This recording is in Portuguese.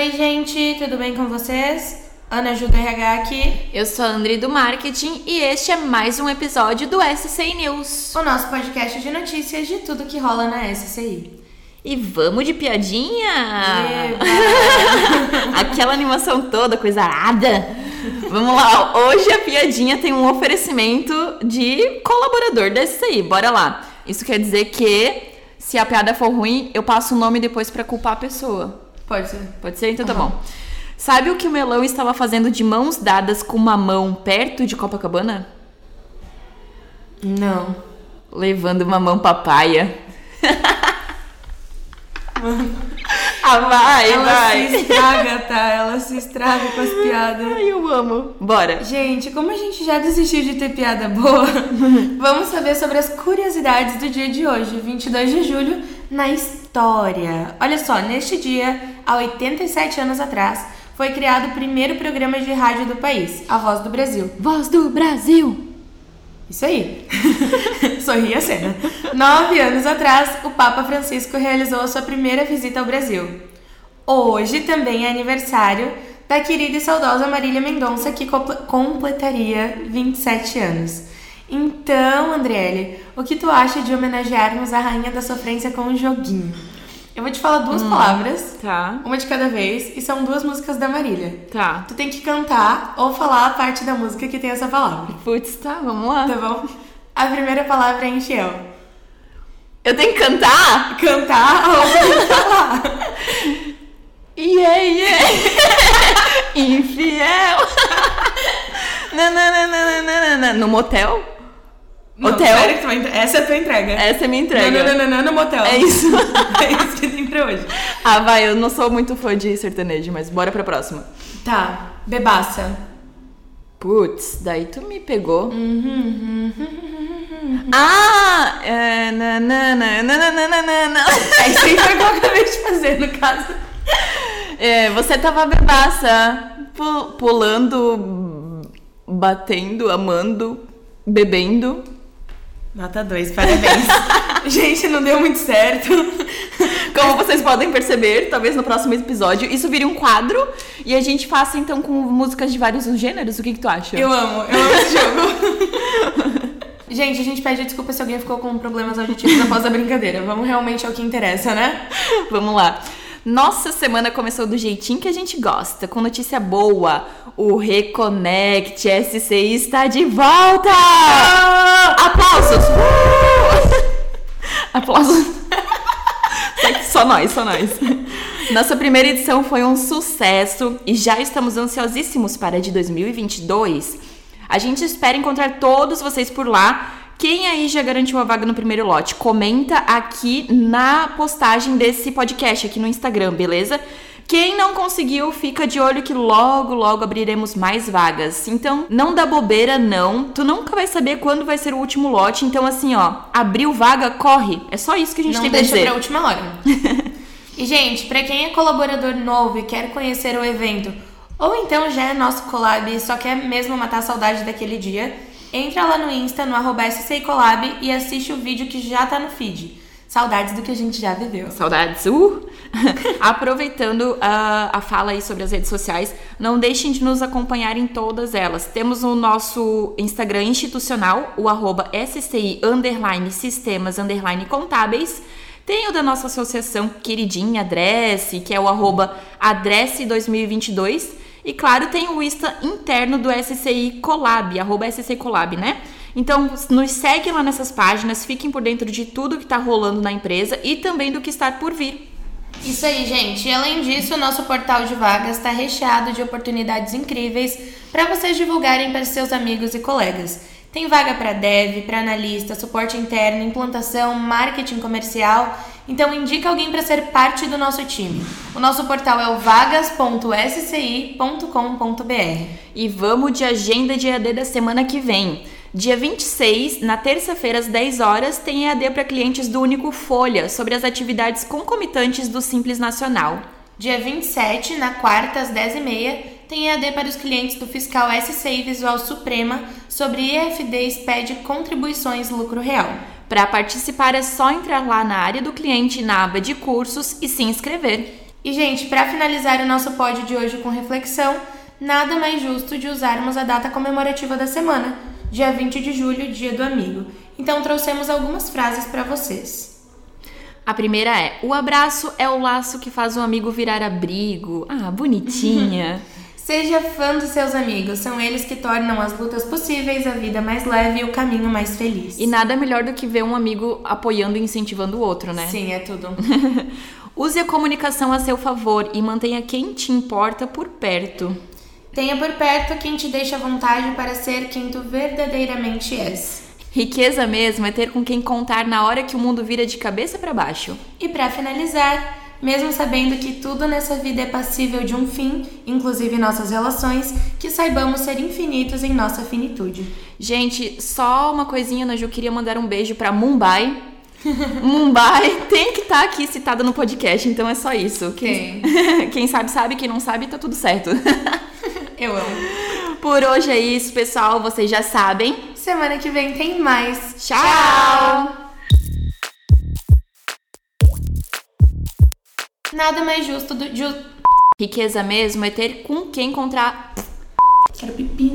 Oi, gente, tudo bem com vocês? Ana Ajuda RH aqui. Eu sou a Andri do Marketing e este é mais um episódio do SCI News. O nosso podcast de notícias de tudo que rola na SCI. E vamos de piadinha! Aquela animação toda, coisa arada. Vamos lá, hoje a piadinha tem um oferecimento de colaborador da SCI. Bora lá. Isso quer dizer que se a piada for ruim, eu passo o nome depois para culpar a pessoa. Pode ser. Pode ser? Então tá bom. Sabe o que o melão estava fazendo de mãos dadas com uma mão perto de Copacabana? Não. Levando uma mão papaya. ah, vai, Ela vai. se estraga, tá? Ela se estraga com as piadas. Ai, eu amo. Bora. Gente, como a gente já desistiu de ter piada boa, vamos saber sobre as curiosidades do dia de hoje, 22 de julho, na história. Olha só, neste dia, há 87 anos atrás, foi criado o primeiro programa de rádio do país, A Voz do Brasil. Voz do Brasil. Isso aí. Sorri a cena. Nove anos atrás, o Papa Francisco realizou a sua primeira visita ao Brasil. Hoje também é aniversário da querida e saudosa Marília Mendonça, que comple- completaria 27 anos. Então, Andriele, o que tu acha de homenagearmos a Rainha da Sofrência com um joguinho? Eu vou te falar duas palavras, Tá, uma de cada vez, e são duas músicas da Marília. tá. Tu tem que cantar ou falar a parte da música que tem essa palavra. Putz, tá, vamos lá. Tá bom? A primeira palavra é infiel. Eu tenho que cantar? Cantar ou falar. Yeah, yeah. Infiel. Nananana. No motel? Não, Hotel? Essa é a tua entrega. Essa é a minha entrega. Não, não, não, não, no motel. É isso. é isso que tem pra hoje. ah, vai, eu não sou muito fã de sertanejo, mas bora pra próxima. Tá, bebaça. Putz, daí tu me pegou. Ah! É, nanana, nananana. É isso aí foi o que eu acabei de fazer, no caso. É, você tava bebaça, pu- pulando, batendo, amando, bebendo. Nota 2, parabéns. Gente, não deu muito certo. Como vocês podem perceber, talvez no próximo episódio isso vire um quadro e a gente faça então com músicas de vários gêneros. O que, que tu acha? Eu amo, eu amo esse jogo. Gente, a gente pede desculpa se alguém ficou com problemas auditivos após a brincadeira. Vamos realmente ao que interessa, né? Vamos lá. Nossa semana começou do jeitinho que a gente gosta, com notícia boa. O Reconnect SCI está de volta! Aplausos! Uh! Aplausos! Só nós, só nós. Nossa primeira edição foi um sucesso e já estamos ansiosíssimos para a de 2022. A gente espera encontrar todos vocês por lá. Quem aí já garantiu a vaga no primeiro lote? Comenta aqui na postagem desse podcast aqui no Instagram, beleza? Quem não conseguiu, fica de olho que logo, logo abriremos mais vagas. Então, não dá bobeira, não. Tu nunca vai saber quando vai ser o último lote. Então, assim, ó, abriu vaga, corre. É só isso que a gente Não tem pra deixa dizer. pra última hora. e, gente, pra quem é colaborador novo e quer conhecer o evento, ou então já é nosso collab e só quer mesmo matar a saudade daquele dia, entra lá no Insta, no arroba Collab e assiste o vídeo que já tá no feed. Saudades do que a gente já viveu. Saudades. Uh! Aproveitando a, a fala aí sobre as redes sociais, não deixem de nos acompanhar em todas elas. Temos o nosso Instagram institucional, o arroba SCI underline sistemas underline contábeis. Tem o da nossa associação queridinha Adresse, que é o arroba Adresse 2022. E claro, tem o Insta interno do SCI Collab, arroba SCI Collab, né? Então, nos segue lá nessas páginas, fiquem por dentro de tudo que tá rolando na empresa e também do que está por vir. Isso aí, gente. E além disso, o nosso portal de vagas está recheado de oportunidades incríveis para vocês divulgarem para seus amigos e colegas. Tem vaga para dev, para analista, suporte interno, implantação, marketing comercial. Então indica alguém para ser parte do nosso time. O nosso portal é o vagas.sci.com.br. E vamos de agenda de EAD da semana que vem. Dia 26, na terça-feira às 10 horas, tem EAD para clientes do Único Folha sobre as atividades concomitantes do Simples Nacional. Dia 27, na quarta, às 10h30, tem EAD para os clientes do Fiscal SCI Visual Suprema sobre EFD SPED Contribuições Lucro Real. Para participar é só entrar lá na área do cliente na aba de cursos e se inscrever. E, gente, para finalizar o nosso pódio de hoje com reflexão, nada mais justo de usarmos a data comemorativa da semana, dia 20 de julho, dia do amigo. Então trouxemos algumas frases para vocês. A primeira é: O abraço é o laço que faz o amigo virar abrigo. Ah, bonitinha. Seja fã dos seus amigos, são eles que tornam as lutas possíveis, a vida mais leve e o caminho mais feliz. E nada melhor do que ver um amigo apoiando e incentivando o outro, né? Sim, é tudo. Use a comunicação a seu favor e mantenha quem te importa por perto. Tenha por perto quem te deixa à vontade para ser quem tu verdadeiramente és. Riqueza mesmo é ter com quem contar na hora que o mundo vira de cabeça para baixo. E para finalizar, mesmo sabendo que tudo nessa vida é passível de um fim, inclusive nossas relações, que saibamos ser infinitos em nossa finitude. Gente, só uma coisinha, Naju, queria mandar um beijo para Mumbai. Mumbai tem que estar tá aqui citada no podcast, então é só isso. Quem? Quem sabe, sabe. Quem não sabe, tá tudo certo. Eu amo. Por hoje é isso, pessoal. Vocês já sabem. Semana que vem tem mais. Tchau. Tchau. Nada mais justo do. Ju... Riqueza mesmo é ter com quem encontrar. Quero pipi.